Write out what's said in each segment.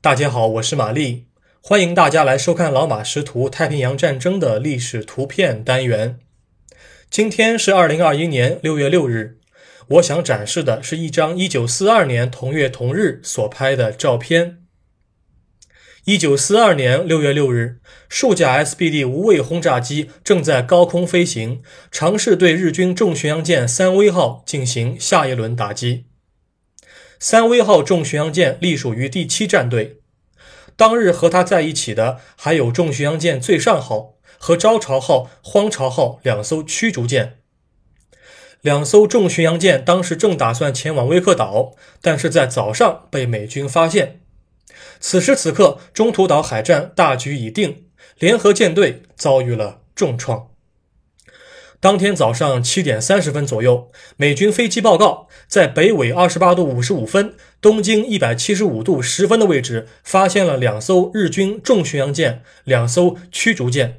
大家好，我是玛丽，欢迎大家来收看老马识图太平洋战争的历史图片单元。今天是二零二一年六月六日，我想展示的是一张一九四二年同月同日所拍的照片。一九四二年六月六日，数架 SBD 无畏轰炸机正在高空飞行，尝试对日军重巡洋舰“三威号”进行下一轮打击。三威号重巡洋舰隶属于第七战队。当日和他在一起的还有重巡洋舰“最上号”和“招潮号”“荒潮号”两艘驱逐舰。两艘重巡洋舰当时正打算前往威克岛，但是在早上被美军发现。此时此刻，中途岛海战大局已定，联合舰队遭遇了重创。当天早上七点三十分左右，美军飞机报告，在北纬二十八度五十五分、东经一百七十五度十分的位置，发现了两艘日军重巡洋舰、两艘驱逐舰。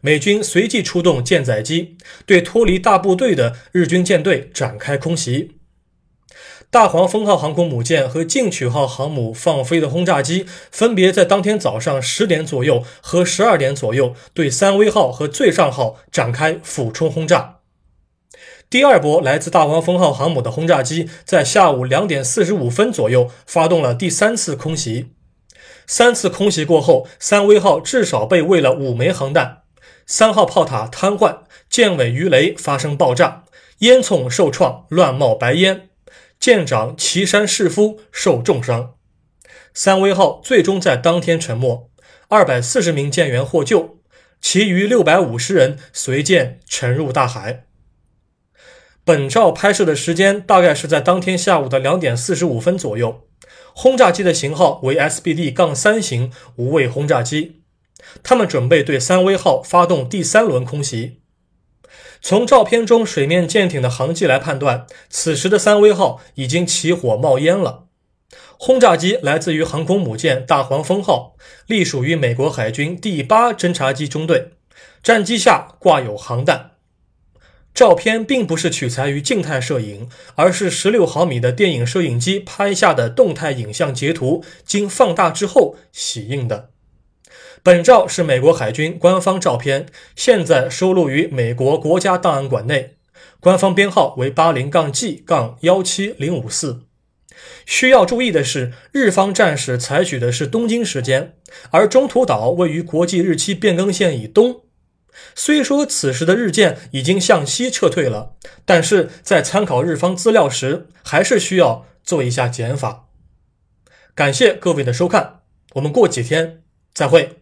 美军随即出动舰载机，对脱离大部队的日军舰队展开空袭。大黄蜂号航空母舰和进取号航母放飞的轰炸机，分别在当天早上十点左右和十二点左右对三威号和最上号展开俯冲轰炸。第二波来自大黄蜂号航母的轰炸机在下午两点四十五分左右发动了第三次空袭。三次空袭过后，三威号至少被喂了五枚航弹，三号炮塔瘫痪，舰尾鱼雷发生爆炸，烟囱受创，乱冒白烟。舰长岐山士夫受重伤，三威号最终在当天沉没，二百四十名舰员获救，其余六百五十人随舰沉入大海。本照拍摄的时间大概是在当天下午的两点四十五分左右。轰炸机的型号为 SBD- 杠三型无畏轰炸机，他们准备对三威号发动第三轮空袭。从照片中水面舰艇的航迹来判断，此时的三威号已经起火冒烟了。轰炸机来自于航空母舰大黄蜂号，隶属于美国海军第八侦察机中队，战机下挂有航弹。照片并不是取材于静态摄影，而是十六毫米的电影摄影机拍下的动态影像截图，经放大之后洗印的。本照是美国海军官方照片，现在收录于美国国家档案馆内，官方编号为八零杠 G 杠幺七零五四。需要注意的是，日方战士采取的是东京时间，而中途岛位于国际日期变更线以东。虽说此时的日舰已经向西撤退了，但是在参考日方资料时，还是需要做一下减法。感谢各位的收看，我们过几天再会。